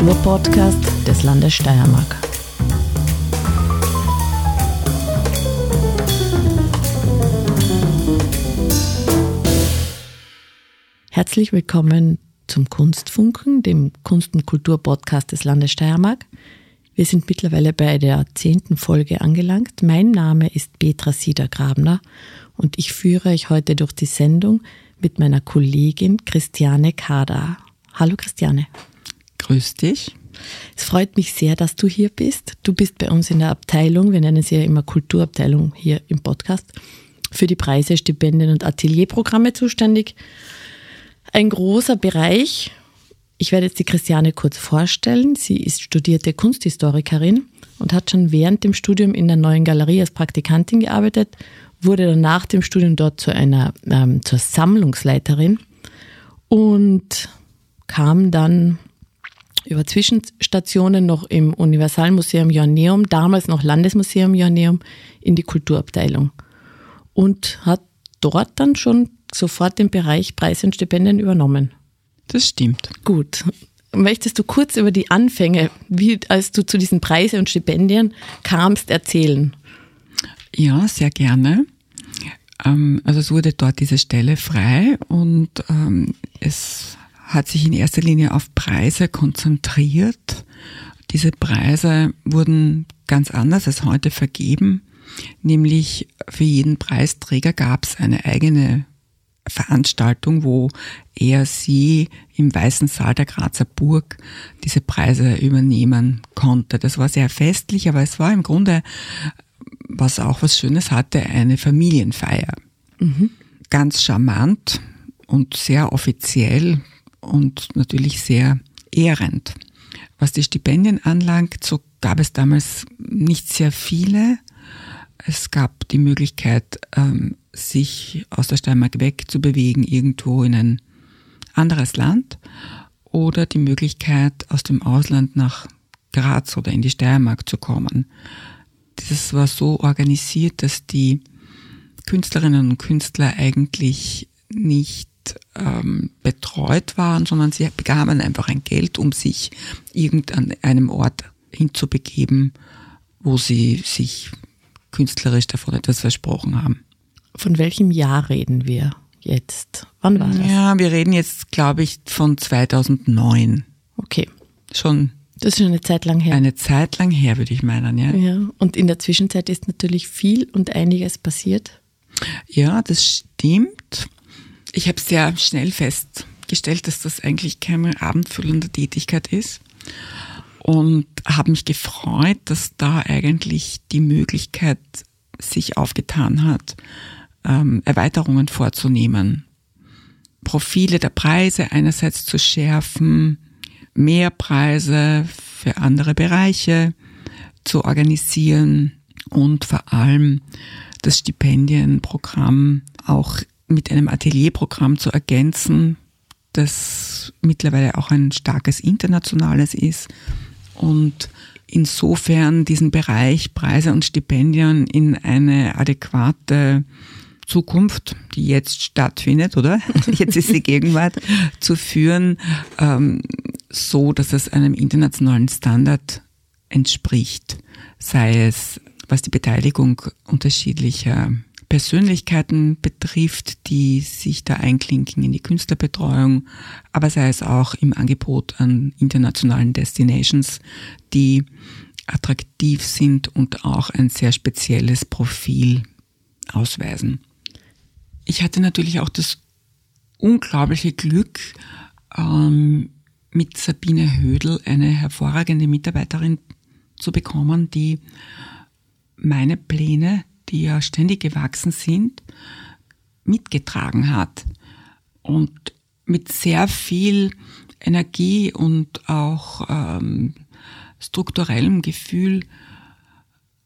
Kulturpodcast des Landes Steiermark. Herzlich willkommen zum Kunstfunken, dem Kunst- und Kulturpodcast des Landes Steiermark. Wir sind mittlerweile bei der zehnten Folge angelangt. Mein Name ist Petra Siedergrabner und ich führe euch heute durch die Sendung mit meiner Kollegin Christiane Kader. Hallo Christiane. Grüß dich. Es freut mich sehr, dass du hier bist. Du bist bei uns in der Abteilung, wir nennen sie ja immer Kulturabteilung hier im Podcast, für die Preise, Stipendien und Atelierprogramme zuständig. Ein großer Bereich. Ich werde jetzt die Christiane kurz vorstellen. Sie ist studierte Kunsthistorikerin und hat schon während dem Studium in der neuen Galerie als Praktikantin gearbeitet wurde dann nach dem Studium dort zu einer ähm, zur Sammlungsleiterin und kam dann über Zwischenstationen noch im Universalmuseum Joanneum, damals noch Landesmuseum Joanneum, in die Kulturabteilung und hat dort dann schon sofort den Bereich Preise und Stipendien übernommen. Das stimmt. Gut. Möchtest du kurz über die Anfänge, wie als du zu diesen Preise und Stipendien kamst, erzählen? Ja, sehr gerne. Ähm, also es wurde dort diese Stelle frei und ähm, es hat sich in erster Linie auf Preise konzentriert. Diese Preise wurden ganz anders als heute vergeben, nämlich für jeden Preisträger gab es eine eigene Veranstaltung, wo er sie im Weißen Saal der Grazer Burg diese Preise übernehmen konnte. Das war sehr festlich, aber es war im Grunde was auch was Schönes hatte, eine Familienfeier. Mhm. Ganz charmant und sehr offiziell und natürlich sehr ehrend. Was die Stipendien anlangt, so gab es damals nicht sehr viele. Es gab die Möglichkeit, ähm, sich aus der Steiermark wegzubewegen, irgendwo in ein anderes Land oder die Möglichkeit, aus dem Ausland nach Graz oder in die Steiermark zu kommen das war so organisiert, dass die Künstlerinnen und Künstler eigentlich nicht ähm, betreut waren, sondern sie bekamen einfach ein Geld, um sich irgendeinem Ort hinzubegeben, wo sie sich künstlerisch davon etwas versprochen haben. Von welchem Jahr reden wir jetzt? Wann war das? Ja, wir reden jetzt, glaube ich, von 2009. Okay. Schon das ist schon eine Zeit lang her. Eine Zeit lang her, würde ich meinen, ja. Ja, und in der Zwischenzeit ist natürlich viel und einiges passiert. Ja, das stimmt. Ich habe sehr schnell festgestellt, dass das eigentlich keine abendfüllende Tätigkeit ist und habe mich gefreut, dass da eigentlich die Möglichkeit sich aufgetan hat, ähm, Erweiterungen vorzunehmen, Profile der Preise einerseits zu schärfen, mehr Preise für andere Bereiche zu organisieren und vor allem das Stipendienprogramm auch mit einem Atelierprogramm zu ergänzen, das mittlerweile auch ein starkes internationales ist und insofern diesen Bereich Preise und Stipendien in eine adäquate Zukunft, die jetzt stattfindet, oder? Jetzt ist die Gegenwart, zu führen, ähm, so, dass es einem internationalen Standard entspricht, sei es was die Beteiligung unterschiedlicher Persönlichkeiten betrifft, die sich da einklinken in die Künstlerbetreuung, aber sei es auch im Angebot an internationalen Destinations, die attraktiv sind und auch ein sehr spezielles Profil ausweisen. Ich hatte natürlich auch das unglaubliche Glück, ähm, mit Sabine Hödel eine hervorragende Mitarbeiterin zu bekommen, die meine Pläne, die ja ständig gewachsen sind, mitgetragen hat und mit sehr viel Energie und auch ähm, strukturellem Gefühl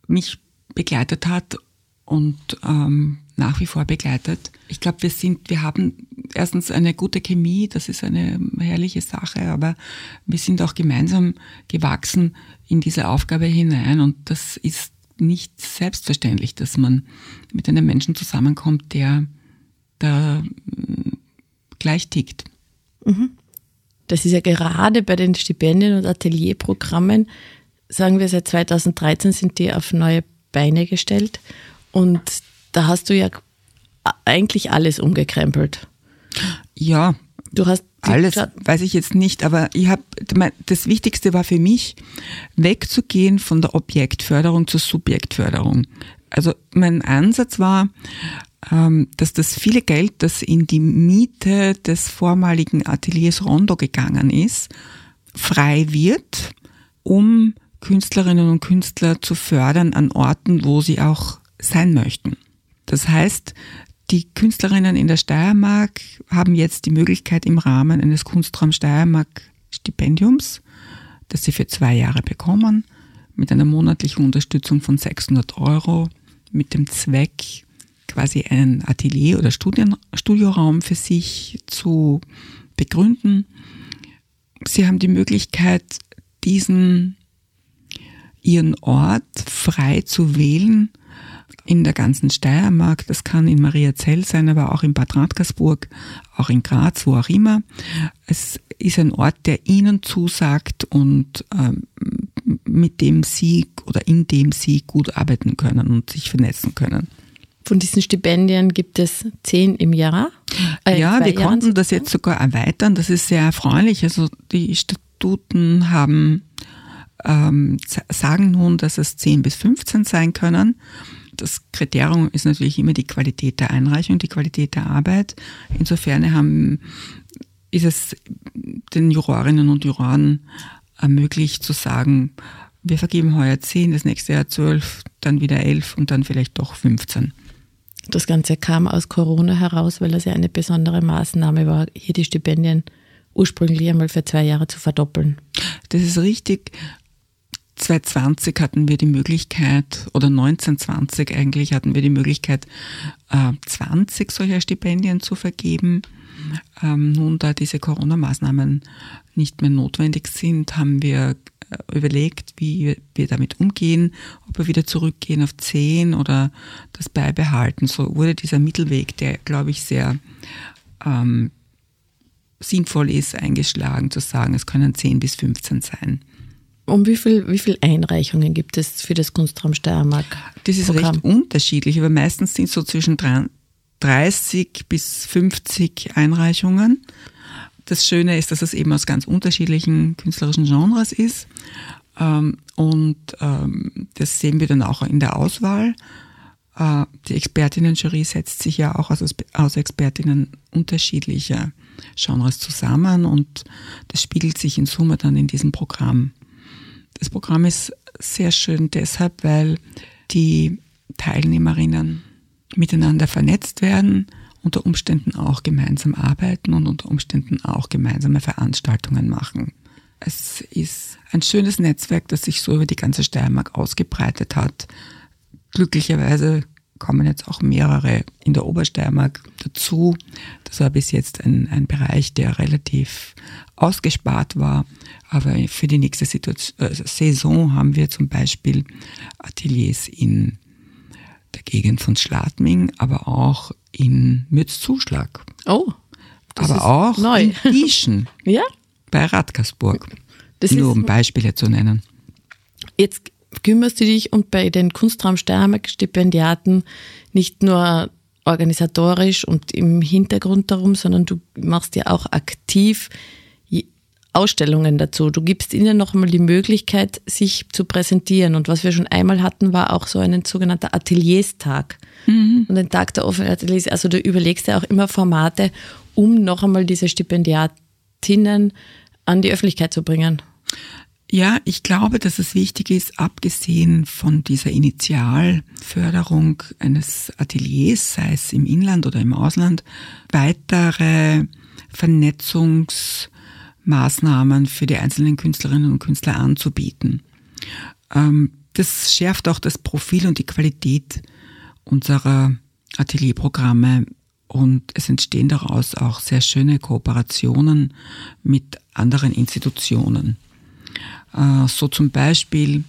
mich begleitet hat und ähm, nach wie vor begleitet. Ich glaube, wir sind, wir haben erstens eine gute Chemie, das ist eine herrliche Sache, aber wir sind auch gemeinsam gewachsen in diese Aufgabe hinein und das ist nicht selbstverständlich, dass man mit einem Menschen zusammenkommt, der da mm, gleich tickt. Mhm. Das ist ja gerade bei den Stipendien- und Atelierprogrammen, sagen wir seit 2013 sind die auf neue Beine gestellt. Und da hast du ja eigentlich alles umgekrempelt. Ja. Du hast alles weiß ich jetzt nicht, aber ich habe das Wichtigste war für mich wegzugehen von der Objektförderung zur Subjektförderung. Also mein Ansatz war, ähm, dass das viele Geld, das in die Miete des vormaligen Ateliers Rondo gegangen ist, frei wird, um Künstlerinnen und Künstler zu fördern an Orten, wo sie auch sein möchten. Das heißt, die Künstlerinnen in der Steiermark haben jetzt die Möglichkeit im Rahmen eines Kunstraum Steiermark Stipendiums, das sie für zwei Jahre bekommen, mit einer monatlichen Unterstützung von 600 Euro, mit dem Zweck, quasi einen Atelier- oder Studien Studioraum für sich zu begründen. Sie haben die Möglichkeit, diesen ihren Ort frei zu wählen in der ganzen Steiermark. Das kann in Mariazell sein, aber auch in Bad Radkersburg, auch in Graz, wo auch immer. Es ist ein Ort, der ihnen zusagt und ähm, mit dem sie oder in dem sie gut arbeiten können und sich vernetzen können. Von diesen Stipendien gibt es zehn im Jahr. Äh, ja, wir Jahren konnten das jetzt sogar erweitern. Das ist sehr erfreulich. Also die Statuten haben ähm, sagen nun, dass es 10 bis 15 sein können. Das Kriterium ist natürlich immer die Qualität der Einreichung, die Qualität der Arbeit. Insofern haben, ist es den Jurorinnen und Juroren ermöglicht zu sagen, wir vergeben heuer 10, das nächste Jahr 12, dann wieder 11 und dann vielleicht doch 15. Das Ganze kam aus Corona heraus, weil das ja eine besondere Maßnahme war, hier die Stipendien ursprünglich einmal für zwei Jahre zu verdoppeln. Das ist richtig. 2020 hatten wir die Möglichkeit, oder 1920 eigentlich hatten wir die Möglichkeit, 20 äh, solcher Stipendien zu vergeben. Ähm, nun, da diese Corona-Maßnahmen nicht mehr notwendig sind, haben wir äh, überlegt, wie wir damit umgehen, ob wir wieder zurückgehen auf 10 oder das beibehalten. So wurde dieser Mittelweg, der, glaube ich, sehr ähm, sinnvoll ist, eingeschlagen, zu sagen, es können 10 bis 15 sein. Um wie viel, wie viel Einreichungen gibt es für das Kunstraum Steiermark? Das ist Programm? recht unterschiedlich, aber meistens sind es so zwischen 30 bis 50 Einreichungen. Das Schöne ist, dass es eben aus ganz unterschiedlichen künstlerischen Genres ist. Ähm, und ähm, das sehen wir dann auch in der Auswahl. Äh, die Expertinnen-Jury setzt sich ja auch aus, aus Expertinnen unterschiedlicher Genres zusammen und das spiegelt sich in Summe dann in diesem Programm. Das Programm ist sehr schön deshalb, weil die Teilnehmerinnen miteinander vernetzt werden, unter Umständen auch gemeinsam arbeiten und unter Umständen auch gemeinsame Veranstaltungen machen. Es ist ein schönes Netzwerk, das sich so über die ganze Steiermark ausgebreitet hat. Glücklicherweise kommen jetzt auch mehrere in der Obersteiermark dazu. Das war bis jetzt ein, ein Bereich, der relativ ausgespart war. Aber für die nächste Situation, äh, Saison haben wir zum Beispiel Ateliers in der Gegend von Schladming, aber auch in Mürzzuschlag. Oh. aber auch neu. in Bieschen. ja? Bei Radkersburg. Das Nur um Beispiele zu nennen. Jetzt kümmerst du dich und bei den Kunstraum Steiermark Stipendiaten nicht nur organisatorisch und im Hintergrund darum, sondern du machst ja auch aktiv Ausstellungen dazu. Du gibst ihnen noch einmal die Möglichkeit, sich zu präsentieren. Und was wir schon einmal hatten, war auch so ein sogenannter Atelierstag. Mhm. Und ein Tag der offenen Ateliers. Also du überlegst ja auch immer Formate, um noch einmal diese Stipendiatinnen an die Öffentlichkeit zu bringen. Ja, ich glaube, dass es wichtig ist, abgesehen von dieser Initialförderung eines Ateliers, sei es im Inland oder im Ausland, weitere Vernetzungsmaßnahmen für die einzelnen Künstlerinnen und Künstler anzubieten. Ähm, das schärft auch das Profil und die Qualität unserer Atelierprogramme und es entstehen daraus auch sehr schöne Kooperationen mit anderen Institutionen. Äh, so zum Beispiel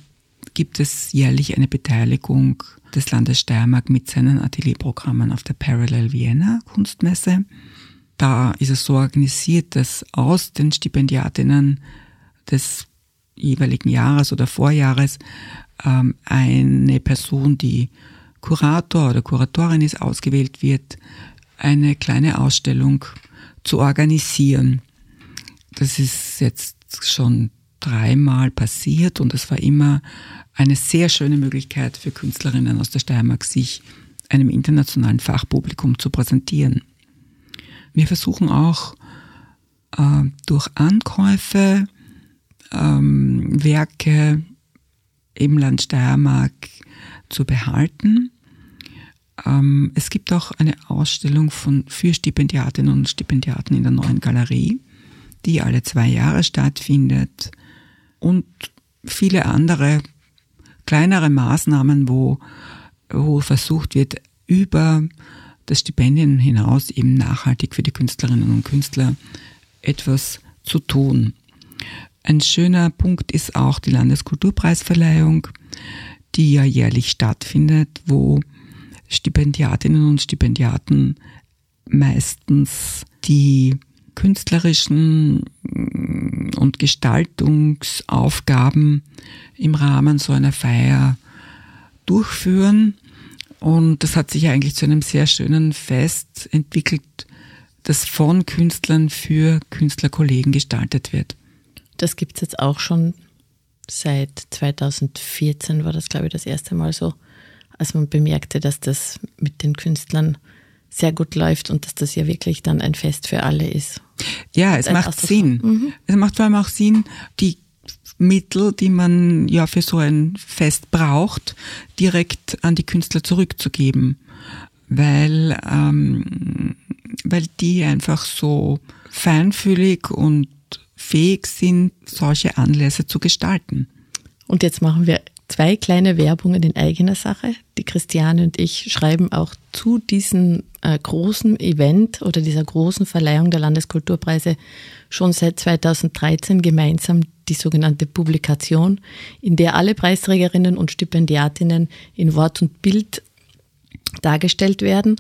gibt es jährlich eine Beteiligung des Landes Steiermark mit seinen Atelierprogrammen auf der Parallel Vienna Kunstmesse. Da ist es so organisiert, dass aus den Stipendiatinnen des jeweiligen Jahres oder Vorjahres ähm, eine Person, die Kurator oder Kuratorin ist, ausgewählt wird, eine kleine Ausstellung zu organisieren. Das ist jetzt schon dreimal passiert und es war immer eine sehr schöne Möglichkeit für Künstlerinnen aus der Steiermark, sich einem internationalen Fachpublikum zu präsentieren. Wir versuchen auch äh, durch Ankäufe ähm, Werke im Land Steiermark zu behalten. Ähm, es gibt auch eine Ausstellung von, für Stipendiatinnen und Stipendiaten in der neuen Galerie, die alle zwei Jahre stattfindet. Und viele andere kleinere Maßnahmen, wo, wo versucht wird, über das Stipendien hinaus eben nachhaltig für die Künstlerinnen und Künstler etwas zu tun. Ein schöner Punkt ist auch die Landeskulturpreisverleihung, die ja jährlich stattfindet, wo Stipendiatinnen und Stipendiaten meistens die künstlerischen und Gestaltungsaufgaben im Rahmen so einer Feier durchführen. Und das hat sich eigentlich zu einem sehr schönen Fest entwickelt, das von Künstlern für Künstlerkollegen gestaltet wird. Das gibt es jetzt auch schon seit 2014, war das, glaube ich, das erste Mal so, als man bemerkte, dass das mit den Künstlern sehr gut läuft und dass das ja wirklich dann ein Fest für alle ist. Ja, es macht Sinn. Mhm. Es macht vor allem auch Sinn, die Mittel, die man ja für so ein Fest braucht, direkt an die Künstler zurückzugeben, weil, ähm, weil die einfach so feinfühlig und fähig sind, solche Anlässe zu gestalten. Und jetzt machen wir zwei kleine Werbungen in eigener Sache. Die Christiane und ich schreiben auch zu diesem äh, großen Event oder dieser großen Verleihung der Landeskulturpreise schon seit 2013 gemeinsam die sogenannte Publikation, in der alle Preisträgerinnen und Stipendiatinnen in Wort und Bild dargestellt werden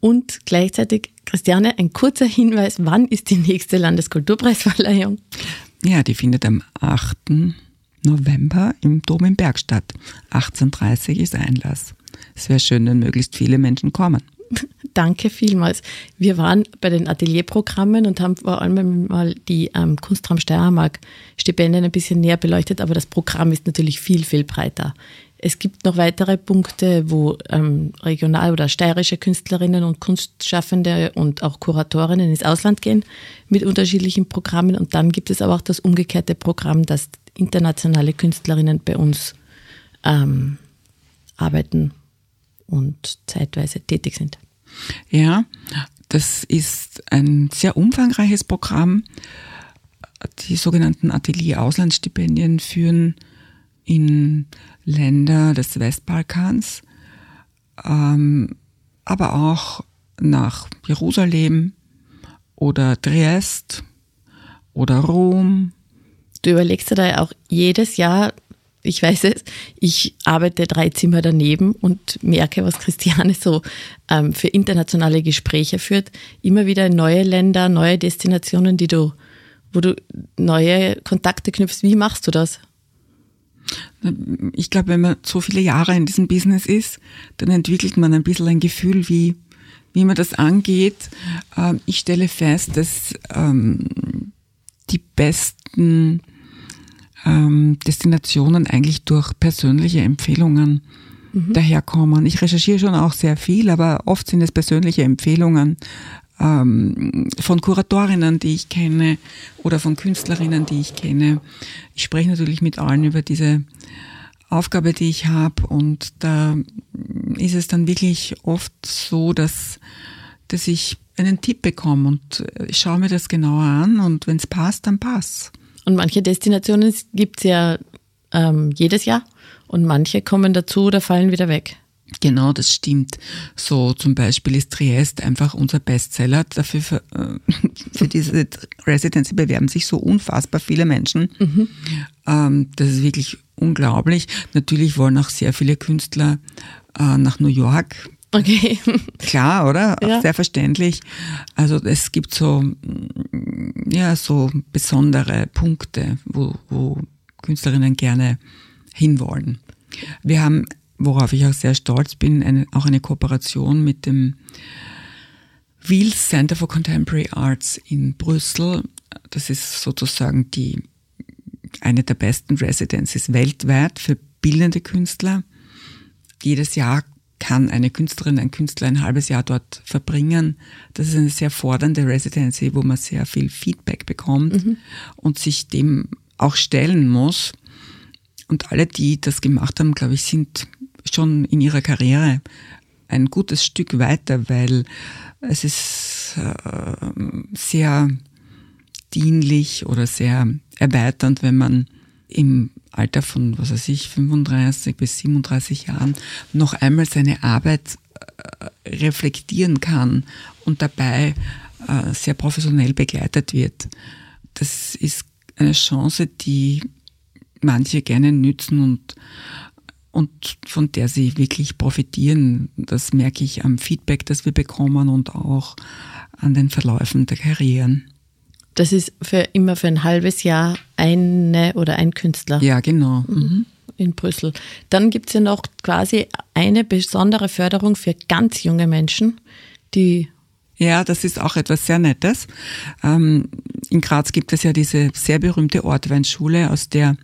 und gleichzeitig, Christiane, ein kurzer Hinweis, wann ist die nächste Landeskulturpreisverleihung? Ja, die findet am 8. November im Dom in Bergstadt. 18.30 ist Einlass. Es wäre schön, wenn möglichst viele Menschen kommen. Danke vielmals. Wir waren bei den Atelierprogrammen und haben vor allem mal die ähm, Kunstraum Steiermark Stipendien ein bisschen näher beleuchtet, aber das Programm ist natürlich viel, viel breiter. Es gibt noch weitere Punkte, wo ähm, regional- oder steirische Künstlerinnen und Kunstschaffende und auch Kuratorinnen ins Ausland gehen mit unterschiedlichen Programmen. Und dann gibt es aber auch das umgekehrte Programm, dass internationale Künstlerinnen bei uns ähm, arbeiten und zeitweise tätig sind. Ja, das ist ein sehr umfangreiches Programm. Die sogenannten Atelier-Auslandsstipendien führen in Länder des Westbalkans, ähm, aber auch nach Jerusalem oder Triest oder Rom. Du überlegst dir da auch jedes Jahr, ich weiß es, ich arbeite drei Zimmer daneben und merke, was Christiane so ähm, für internationale Gespräche führt. Immer wieder neue Länder, neue Destinationen, die du, wo du neue Kontakte knüpfst. Wie machst du das? Ich glaube, wenn man so viele Jahre in diesem Business ist, dann entwickelt man ein bisschen ein Gefühl, wie, wie man das angeht. Ähm, ich stelle fest, dass ähm, die besten ähm, Destinationen eigentlich durch persönliche Empfehlungen mhm. daherkommen. Ich recherchiere schon auch sehr viel, aber oft sind es persönliche Empfehlungen ähm, von Kuratorinnen, die ich kenne oder von Künstlerinnen, die ich kenne. Ich spreche natürlich mit allen über diese Aufgabe, die ich habe und da ist es dann wirklich oft so, dass, dass ich einen Tipp bekomme und ich schaue mir das genauer an und wenn es passt, dann passt. Und manche Destinationen gibt es ja ähm, jedes Jahr und manche kommen dazu oder fallen wieder weg. Genau, das stimmt. So zum Beispiel ist Triest einfach unser Bestseller. Dafür für, äh, für diese Residency bewerben sich so unfassbar viele Menschen. Mhm. Ähm, das ist wirklich unglaublich. Natürlich wollen auch sehr viele Künstler äh, nach New York. Okay. Klar, oder? Ja. Sehr verständlich. Also es gibt so, ja, so besondere Punkte, wo, wo Künstlerinnen gerne hinwollen. Wir haben, worauf ich auch sehr stolz bin, eine, auch eine Kooperation mit dem Wheels Center for Contemporary Arts in Brüssel. Das ist sozusagen die, eine der besten Residencies weltweit für bildende Künstler. Jedes Jahr kann eine Künstlerin, ein Künstler ein halbes Jahr dort verbringen. Das ist eine sehr fordernde Residency, wo man sehr viel Feedback bekommt mhm. und sich dem auch stellen muss. Und alle, die das gemacht haben, glaube ich, sind schon in ihrer Karriere ein gutes Stück weiter, weil es ist äh, sehr dienlich oder sehr erweiternd, wenn man im Alter von, was weiß ich, 35 bis 37 Jahren noch einmal seine Arbeit äh, reflektieren kann und dabei äh, sehr professionell begleitet wird. Das ist eine Chance, die manche gerne nützen und, und von der sie wirklich profitieren. Das merke ich am Feedback, das wir bekommen und auch an den Verläufen der Karrieren. Das ist für immer für ein halbes Jahr eine oder ein Künstler. Ja, genau. Mhm. In Brüssel. Dann gibt es ja noch quasi eine besondere Förderung für ganz junge Menschen, die ja, das ist auch etwas sehr Nettes. Ähm, in Graz gibt es ja diese sehr berühmte Ortweinschule, aus der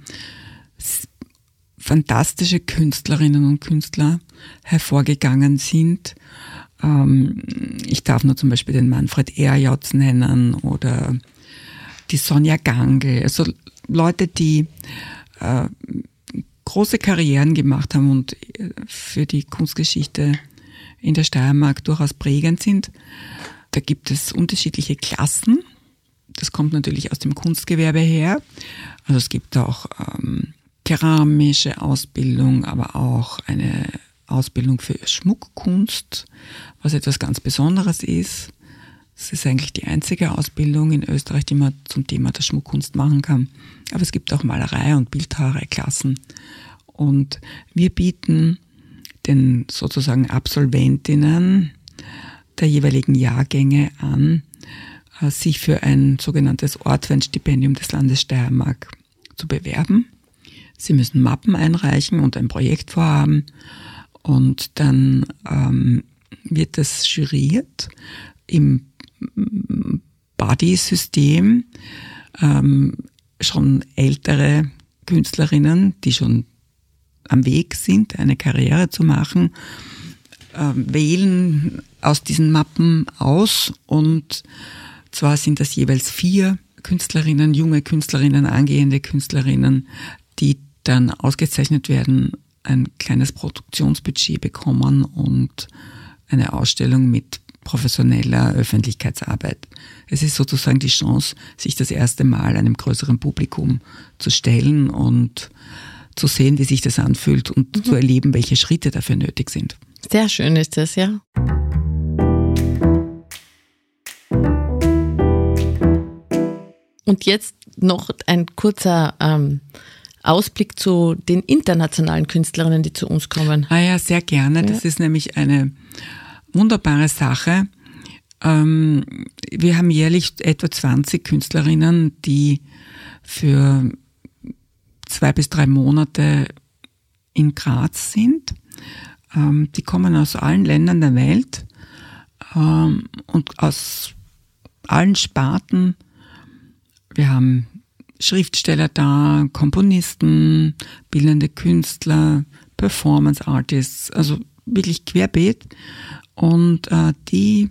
fantastische Künstlerinnen und Künstler hervorgegangen sind. Ähm, ich darf nur zum Beispiel den Manfred Erjotz nennen oder die Sonja Gangl, also Leute, die äh, große Karrieren gemacht haben und äh, für die Kunstgeschichte in der Steiermark durchaus prägend sind. Da gibt es unterschiedliche Klassen. Das kommt natürlich aus dem Kunstgewerbe her. Also es gibt auch ähm, keramische Ausbildung, aber auch eine Ausbildung für Schmuckkunst, was etwas ganz Besonderes ist. Es ist eigentlich die einzige Ausbildung in Österreich, die man zum Thema der Schmuckkunst machen kann. Aber es gibt auch Malerei- und Bildhauerei-Klassen. Und wir bieten den sozusagen Absolventinnen der jeweiligen Jahrgänge an, äh, sich für ein sogenanntes Ortweinstipendium des Landes Steiermark zu bewerben. Sie müssen Mappen einreichen und ein Projekt vorhaben und dann ähm, wird das juriert im Body-System. Ähm, schon ältere Künstlerinnen, die schon am Weg sind, eine Karriere zu machen, äh, wählen aus diesen Mappen aus. Und zwar sind das jeweils vier Künstlerinnen, junge Künstlerinnen, angehende Künstlerinnen, die dann ausgezeichnet werden, ein kleines Produktionsbudget bekommen und eine Ausstellung mit professioneller Öffentlichkeitsarbeit. Es ist sozusagen die Chance, sich das erste Mal einem größeren Publikum zu stellen und zu sehen, wie sich das anfühlt und mhm. zu erleben, welche Schritte dafür nötig sind. Sehr schön ist das, ja. Und jetzt noch ein kurzer ähm, Ausblick zu den internationalen Künstlerinnen, die zu uns kommen. Ah ja, sehr gerne. Das ja. ist nämlich eine wunderbare Sache. Ähm, wir haben jährlich etwa 20 Künstlerinnen, die für zwei bis drei Monate in Graz sind. Ähm, die kommen aus allen Ländern der Welt ähm, und aus allen Sparten. Wir haben Schriftsteller da, Komponisten, bildende Künstler, Performance Artists, also wirklich querbeet. Und äh, die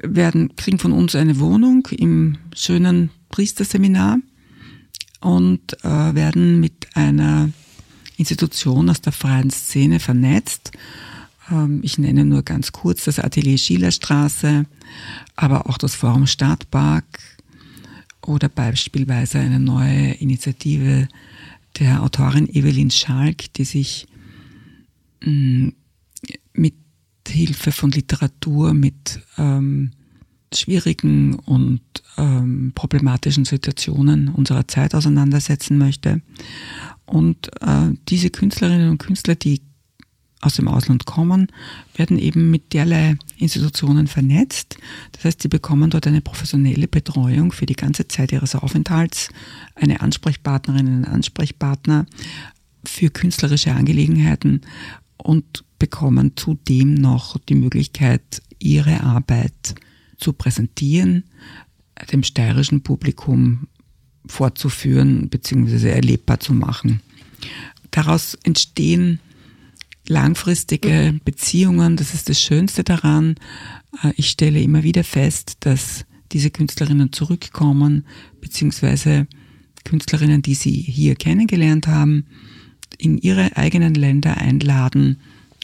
werden, kriegen von uns eine Wohnung im schönen Priesterseminar und äh, werden mit einer Institution aus der freien Szene vernetzt. Ähm, ich nenne nur ganz kurz das Atelier Schillerstraße, aber auch das Forum Stadtpark oder beispielsweise eine neue Initiative der Autorin Evelyn Schalk, die sich mm, mit Hilfe von Literatur mit ähm, schwierigen und ähm, problematischen Situationen unserer Zeit auseinandersetzen möchte. Und äh, diese Künstlerinnen und Künstler, die aus dem Ausland kommen, werden eben mit derlei Institutionen vernetzt. Das heißt, sie bekommen dort eine professionelle Betreuung für die ganze Zeit ihres Aufenthalts, eine Ansprechpartnerin, einen Ansprechpartner für künstlerische Angelegenheiten und bekommen zudem noch die Möglichkeit, ihre Arbeit zu präsentieren, dem steirischen Publikum fortzuführen bzw. erlebbar zu machen. Daraus entstehen langfristige. Beziehungen, das ist das Schönste daran. Äh, ich stelle immer wieder fest, dass diese Künstlerinnen zurückkommen, beziehungsweise Künstlerinnen, die sie hier kennengelernt haben, in ihre eigenen Länder einladen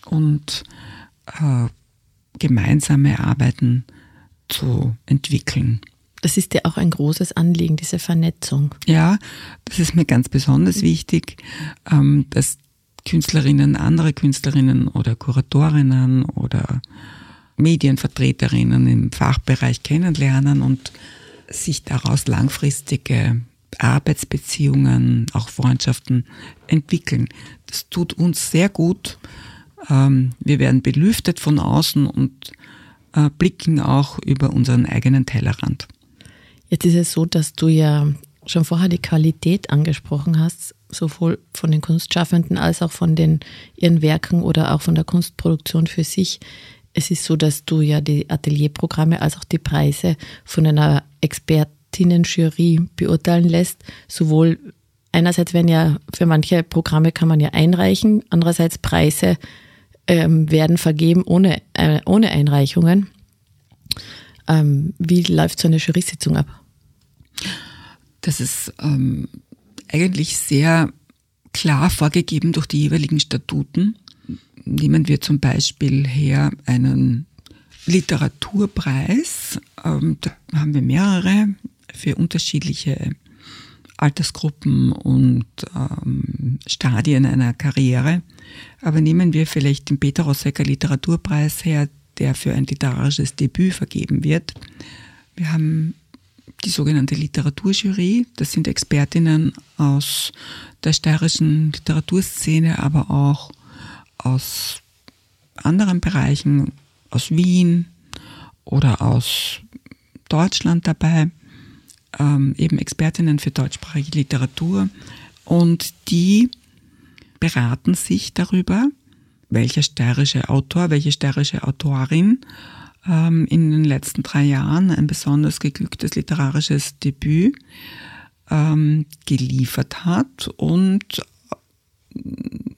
und äh, gemeinsame Arbeiten zu entwickeln. Das ist ja auch ein großes Anliegen, diese Vernetzung. Ja, das ist mir ganz besonders wichtig, ähm, dass Künstlerinnen, andere Künstlerinnen oder Kuratorinnen oder Medienvertreterinnen im Fachbereich kennenlernen und sich daraus langfristige Arbeitsbeziehungen, auch Freundschaften entwickeln. Das tut uns sehr gut. Ähm, wir werden belüftet von außen und äh, blicken auch über unseren eigenen Tellerrand. Jetzt ist es so, dass du ja schon vorher die Qualität angesprochen hast, sowohl von den Kunstschaffenden als auch von den, ihren Werken oder auch von der Kunstproduktion für sich. Es ist so, dass du ja die Atelierprogramme als auch die Preise von einer Expertinnen-Jury beurteilen lässt. Sowohl einerseits werden ja für manche Programme kann man ja einreichen, andererseits Preise ähm, werden vergeben ohne, äh, ohne Einreichungen. Ähm, wie läuft so eine Jury-Sitzung ab? Das ist ähm, eigentlich sehr klar vorgegeben durch die jeweiligen Statuten. Nehmen wir zum Beispiel her einen Literaturpreis. Ähm, da haben wir mehrere für unterschiedliche Altersgruppen und ähm, Stadien einer Karriere. Aber nehmen wir vielleicht den Peter Rossecker Literaturpreis her, der für ein literarisches Debüt vergeben wird. Wir haben die sogenannte Literaturjury. Das sind Expertinnen aus der steirischen Literaturszene, aber auch aus anderen Bereichen, aus Wien oder aus Deutschland dabei, ähm, eben Expertinnen für deutschsprachige Literatur. Und die beraten sich darüber, welcher steirische Autor, welche steirische Autorin ähm, in den letzten drei Jahren ein besonders geglücktes literarisches Debüt ähm, geliefert hat und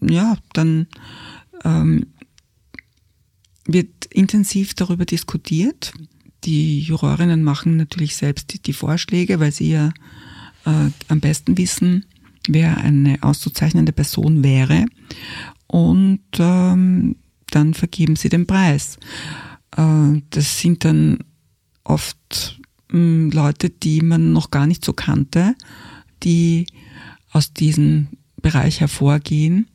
ja, dann ähm, wird intensiv darüber diskutiert. Die Jurorinnen machen natürlich selbst die, die Vorschläge, weil sie ja äh, am besten wissen, wer eine auszuzeichnende Person wäre. Und ähm, dann vergeben sie den Preis. Äh, das sind dann oft hm, Leute, die man noch gar nicht so kannte, die aus diesem Bereich hervorgehen.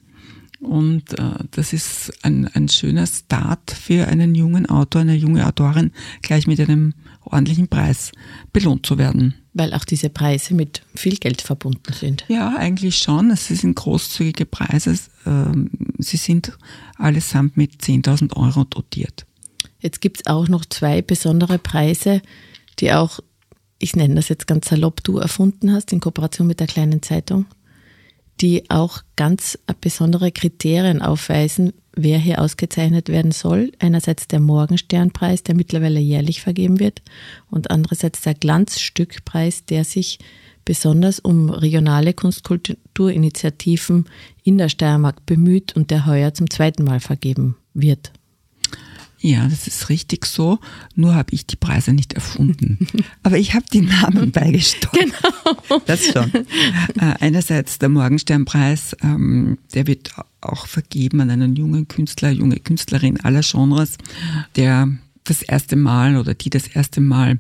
Und äh, das ist ein, ein schöner Start für einen jungen Autor, eine junge Autorin, gleich mit einem ordentlichen Preis belohnt zu werden. Weil auch diese Preise mit viel Geld verbunden sind. Ja, eigentlich schon. Es sind großzügige Preise. Ähm, sie sind allesamt mit 10.000 Euro dotiert. Jetzt gibt es auch noch zwei besondere Preise, die auch, ich nenne das jetzt ganz salopp, du erfunden hast in Kooperation mit der kleinen Zeitung, die auch ganz besondere Kriterien aufweisen, wer hier ausgezeichnet werden soll. Einerseits der Morgensternpreis, der mittlerweile jährlich vergeben wird, und andererseits der Glanzstückpreis, der sich besonders um regionale Kunstkulturinitiativen in der Steiermark bemüht und der heuer zum zweiten Mal vergeben wird. Ja, das ist richtig so. Nur habe ich die Preise nicht erfunden. Aber ich habe die Namen beigesteuert. Genau. Das schon. Äh, einerseits der Morgensternpreis, ähm, der wird auch vergeben an einen jungen Künstler, junge Künstlerin aller Genres, der das erste Mal oder die das erste Mal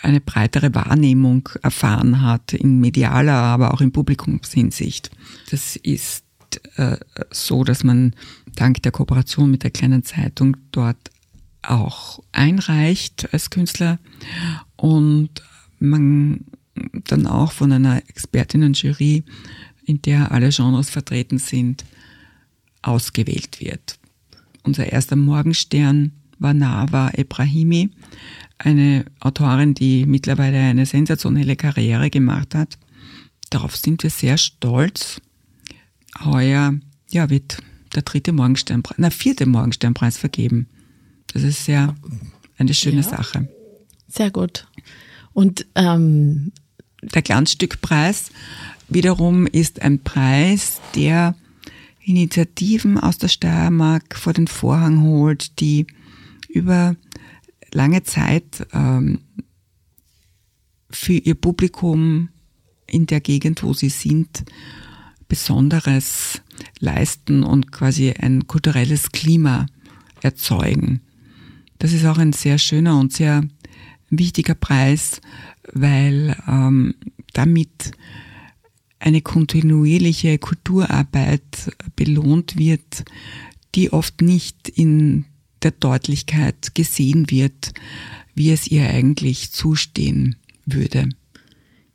eine breitere Wahrnehmung erfahren hat, in medialer, aber auch in Publikumshinsicht. Das ist äh, so, dass man dank der Kooperation mit der kleinen Zeitung dort auch einreicht als Künstler und man dann auch von einer Expertinnen-Jury, in der alle Genres vertreten sind, ausgewählt wird. unser erster Morgenstern war Nava Ebrahimi, eine Autorin, die mittlerweile eine sensationelle Karriere gemacht hat. Darauf sind wir sehr stolz. Heuer ja, wird der dritte Morgensternpreis, na, vierte Morgensternpreis vergeben. Das ist sehr eine schöne ja. Sache. Sehr gut. Und ähm, der Glanzstückpreis wiederum ist ein Preis, der Initiativen aus der Steiermark vor den Vorhang holt, die über lange Zeit ähm, für ihr Publikum in der Gegend, wo sie sind, Besonderes leisten und quasi ein kulturelles Klima erzeugen. Das ist auch ein sehr schöner und sehr wichtiger Preis, weil ähm, damit eine kontinuierliche Kulturarbeit belohnt wird, die oft nicht in der Deutlichkeit gesehen wird, wie es ihr eigentlich zustehen würde.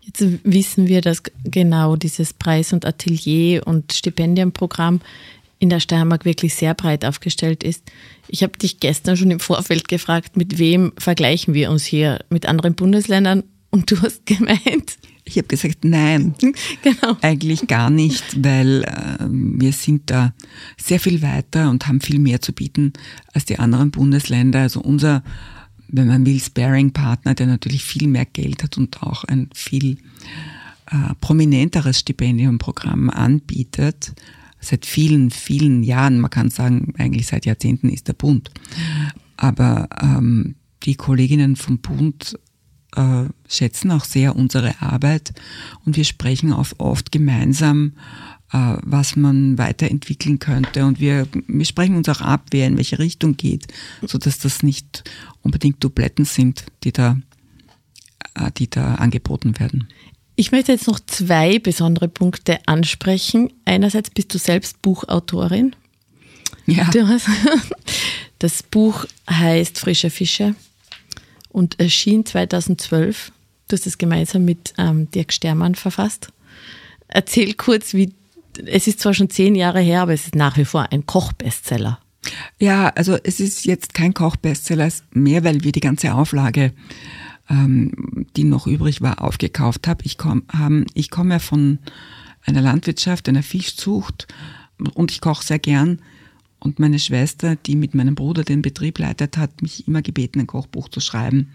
Jetzt wissen wir, dass genau dieses Preis- und Atelier- und Stipendienprogramm in der Steiermark wirklich sehr breit aufgestellt ist. Ich habe dich gestern schon im Vorfeld gefragt, mit wem vergleichen wir uns hier? Mit anderen Bundesländern? Und du hast gemeint, ich habe gesagt, nein, genau. eigentlich gar nicht, weil äh, wir sind da sehr viel weiter und haben viel mehr zu bieten als die anderen Bundesländer. Also unser, wenn man will, Sparing-Partner, der natürlich viel mehr Geld hat und auch ein viel äh, prominenteres Stipendiumprogramm anbietet, seit vielen, vielen Jahren, man kann sagen, eigentlich seit Jahrzehnten ist der Bund. Aber ähm, die Kolleginnen vom Bund äh, schätzen auch sehr unsere Arbeit und wir sprechen auch oft gemeinsam, was man weiterentwickeln könnte und wir, wir sprechen uns auch ab, wer in welche Richtung geht, so dass das nicht unbedingt Dubletten sind, die da, äh, die da angeboten werden. Ich möchte jetzt noch zwei besondere Punkte ansprechen. Einerseits bist du selbst Buchautorin. Ja. das Buch heißt Frische Fische und erschien 2012. Du hast es gemeinsam mit ähm, Dirk Stermann verfasst. Erzähl kurz, wie es ist zwar schon zehn Jahre her, aber es ist nach wie vor ein Kochbestseller. Ja, also es ist jetzt kein Kochbestseller mehr, weil wir die ganze Auflage, ähm, die noch übrig war, aufgekauft haben. Ich komme ähm, ich komm ja von einer Landwirtschaft, einer Fischzucht und ich koche sehr gern. Und meine Schwester, die mit meinem Bruder den Betrieb leitet, hat mich immer gebeten, ein Kochbuch zu schreiben.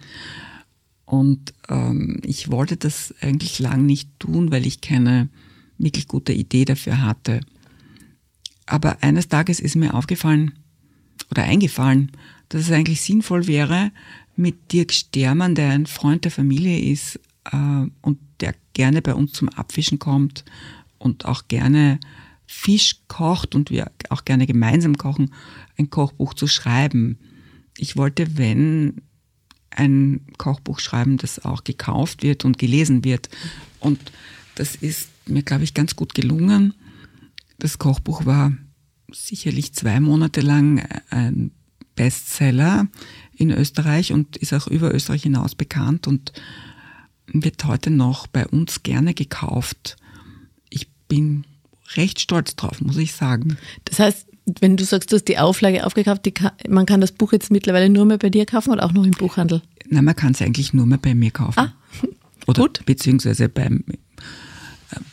Und ähm, ich wollte das eigentlich lang nicht tun, weil ich keine wirklich gute Idee dafür hatte. Aber eines Tages ist mir aufgefallen oder eingefallen, dass es eigentlich sinnvoll wäre, mit Dirk Stermann, der ein Freund der Familie ist äh, und der gerne bei uns zum Abfischen kommt und auch gerne Fisch kocht und wir auch gerne gemeinsam kochen, ein Kochbuch zu schreiben. Ich wollte, wenn ein Kochbuch schreiben, das auch gekauft wird und gelesen wird. Und das ist mir, glaube ich, ganz gut gelungen. Das Kochbuch war sicherlich zwei Monate lang ein Bestseller in Österreich und ist auch über Österreich hinaus bekannt und wird heute noch bei uns gerne gekauft. Ich bin recht stolz drauf, muss ich sagen. Das heißt, wenn du sagst, du hast die Auflage aufgekauft, die kann, man kann das Buch jetzt mittlerweile nur mehr bei dir kaufen oder auch noch im Buchhandel? Nein, man kann es eigentlich nur mehr bei mir kaufen. Ah, oder gut. beziehungsweise beim,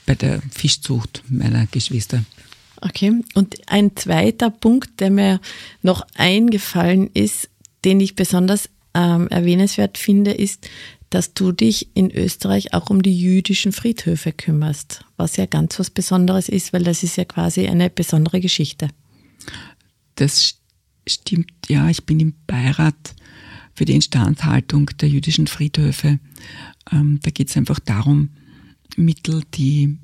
bei der Fischzucht meiner Geschwister. Okay, und ein zweiter Punkt, der mir noch eingefallen ist, den ich besonders ähm, erwähnenswert finde, ist, dass du dich in Österreich auch um die jüdischen Friedhöfe kümmerst, was ja ganz was Besonderes ist, weil das ist ja quasi eine besondere Geschichte. Das stimmt, ja, ich bin im Beirat für die Instandhaltung der jüdischen Friedhöfe. Ähm, da geht es einfach darum, Mittel, die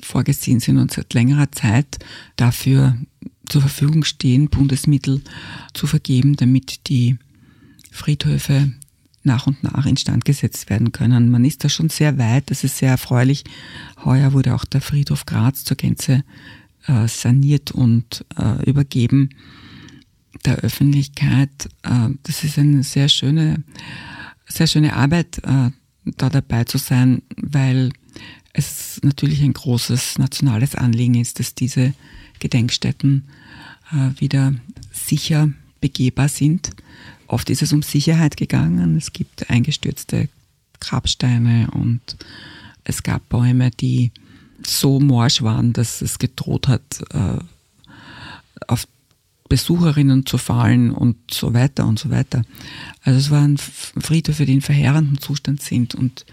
vorgesehen sind und seit längerer Zeit dafür zur Verfügung stehen, Bundesmittel zu vergeben, damit die Friedhöfe nach und nach instand gesetzt werden können. Man ist da schon sehr weit, das ist sehr erfreulich. Heuer wurde auch der Friedhof Graz zur Gänze äh, saniert und äh, übergeben der Öffentlichkeit. Äh, das ist eine sehr schöne, sehr schöne Arbeit, äh, da dabei zu sein, weil es natürlich ein großes nationales Anliegen ist, dass diese Gedenkstätten äh, wieder sicher begehbar sind. Oft ist es um Sicherheit gegangen. Es gibt eingestürzte Grabsteine und es gab Bäume, die so morsch waren, dass es gedroht hat, äh, auf Besucherinnen zu fallen und so weiter und so weiter. Also es waren Friedhöfe, die in verheerendem Zustand sind und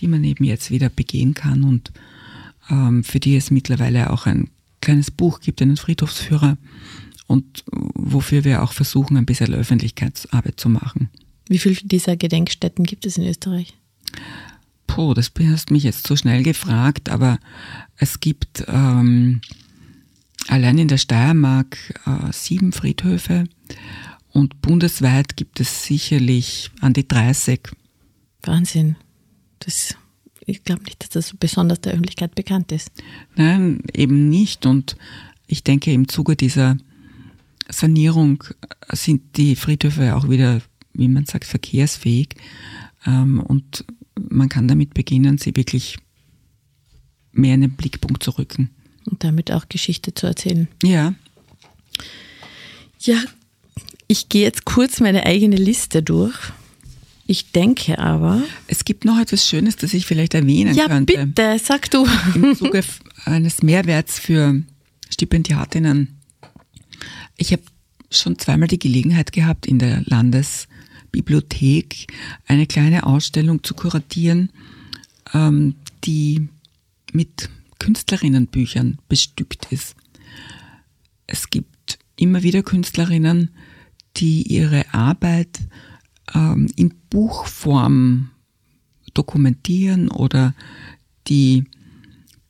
die man eben jetzt wieder begehen kann und ähm, für die es mittlerweile auch ein kleines Buch gibt, einen Friedhofsführer und wofür wir auch versuchen, ein bisschen Öffentlichkeitsarbeit zu machen. Wie viele dieser Gedenkstätten gibt es in Österreich? Puh, das hast mich jetzt so schnell gefragt, aber es gibt ähm, allein in der Steiermark äh, sieben Friedhöfe und bundesweit gibt es sicherlich an die 30. Wahnsinn. Das, ich glaube nicht, dass das so besonders der Öffentlichkeit bekannt ist. Nein, eben nicht. Und ich denke, im Zuge dieser Sanierung sind die Friedhöfe auch wieder, wie man sagt, verkehrsfähig. Ähm, und man kann damit beginnen, sie wirklich mehr in den Blickpunkt zu rücken. Und damit auch Geschichte zu erzählen. Ja. Ja, ich gehe jetzt kurz meine eigene Liste durch. Ich denke aber. Es gibt noch etwas Schönes, das ich vielleicht erwähnen ja, könnte. Ja, bitte, sag du. Im Zuge eines Mehrwerts für Stipendiatinnen. Ich habe schon zweimal die Gelegenheit gehabt, in der Landesbibliothek eine kleine Ausstellung zu kuratieren, ähm, die mit Künstlerinnenbüchern bestückt ist. Es gibt immer wieder Künstlerinnen, die ihre Arbeit ähm, in Buchform dokumentieren oder die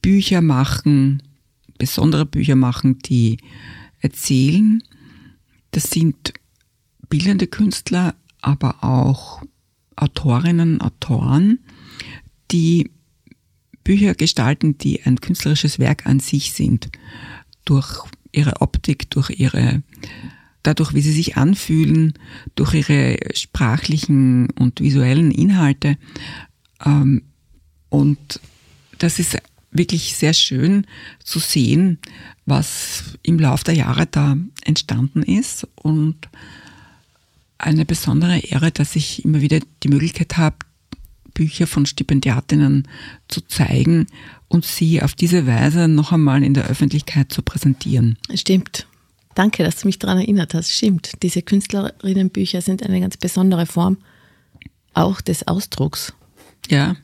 Bücher machen, besondere Bücher machen, die erzählen. Das sind bildende Künstler, aber auch Autorinnen, Autoren, die Bücher gestalten, die ein künstlerisches Werk an sich sind. Durch ihre Optik, durch ihre, dadurch, wie sie sich anfühlen, durch ihre sprachlichen und visuellen Inhalte. Ähm, und das ist wirklich sehr schön zu sehen, was im Laufe der Jahre da entstanden ist und eine besondere Ehre, dass ich immer wieder die Möglichkeit habe, Bücher von Stipendiatinnen zu zeigen und sie auf diese Weise noch einmal in der Öffentlichkeit zu präsentieren. Stimmt. Danke, dass du mich daran erinnert hast. Stimmt. Diese Künstlerinnenbücher sind eine ganz besondere Form auch des Ausdrucks. Ja.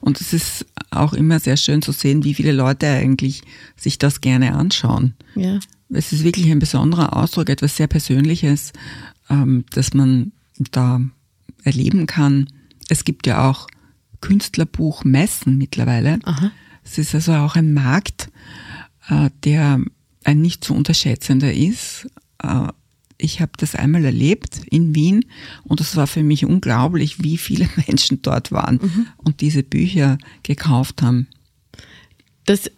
Und es ist auch immer sehr schön zu sehen, wie viele Leute eigentlich sich das gerne anschauen. Ja. Es ist wirklich ein besonderer Ausdruck, etwas sehr Persönliches, ähm, das man da erleben kann. Es gibt ja auch Künstlerbuchmessen mittlerweile. Aha. Es ist also auch ein Markt, äh, der ein nicht zu unterschätzender ist. Äh, ich habe das einmal erlebt in Wien und es war für mich unglaublich, wie viele Menschen dort waren mhm. und diese Bücher gekauft haben. Das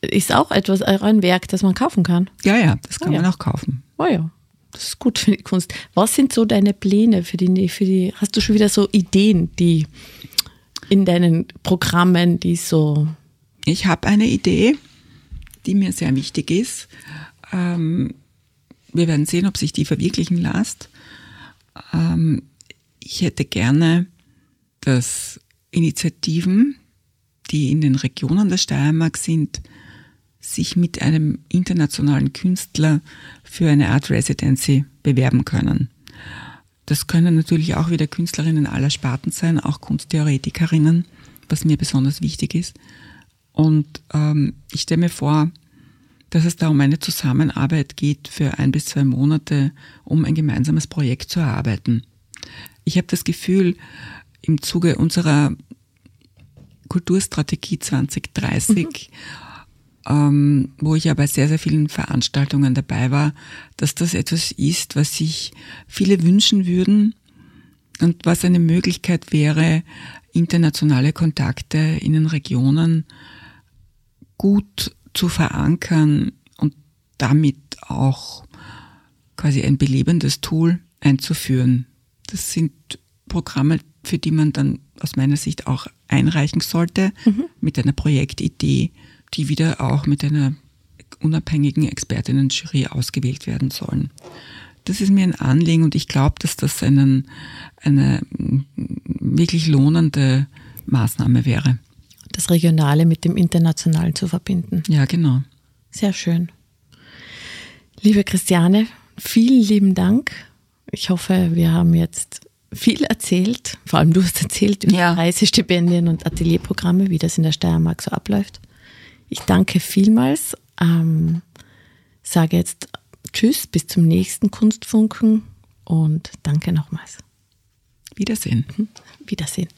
ist auch etwas, ein Werk, das man kaufen kann. Ja, ja, das kann oh, man auch kaufen. Oh ja. Das ist gut für die Kunst. Was sind so deine Pläne für die, für die, hast du schon wieder so Ideen, die in deinen Programmen, die so. Ich habe eine Idee, die mir sehr wichtig ist. Ähm, wir werden sehen, ob sich die verwirklichen lässt. Ähm, ich hätte gerne, dass Initiativen, die in den Regionen der Steiermark sind, sich mit einem internationalen Künstler für eine Art Residency bewerben können. Das können natürlich auch wieder Künstlerinnen aller Sparten sein, auch Kunsttheoretikerinnen, was mir besonders wichtig ist. Und ähm, ich stelle mir vor, dass es da um eine Zusammenarbeit geht für ein bis zwei Monate, um ein gemeinsames Projekt zu erarbeiten. Ich habe das Gefühl, im Zuge unserer Kulturstrategie 2030 mhm ähm, wo ich ja bei sehr, sehr vielen Veranstaltungen dabei war, dass das etwas ist, was sich viele wünschen würden und was eine Möglichkeit wäre, internationale Kontakte in den Regionen gut zu verankern und damit auch quasi ein belebendes Tool einzuführen. Das sind Programme, für die man dann aus meiner Sicht auch einreichen sollte mhm. mit einer Projektidee die wieder auch mit einer unabhängigen Expertinnen-Jury ausgewählt werden sollen. Das ist mir ein Anliegen und ich glaube, dass das einen, eine wirklich lohnende Maßnahme wäre. Das Regionale mit dem Internationalen zu verbinden. Ja, genau. Sehr schön. Liebe Christiane, vielen lieben Dank. Ich hoffe, wir haben jetzt viel erzählt. Vor allem du hast erzählt über ja. Reisestipendien und Atelierprogramme, wie das in der Steiermark so abläuft. Ich danke vielmals. Ähm, sage jetzt Tschüss, bis zum nächsten Kunstfunken und danke nochmals. Wiedersehen. Wiedersehen.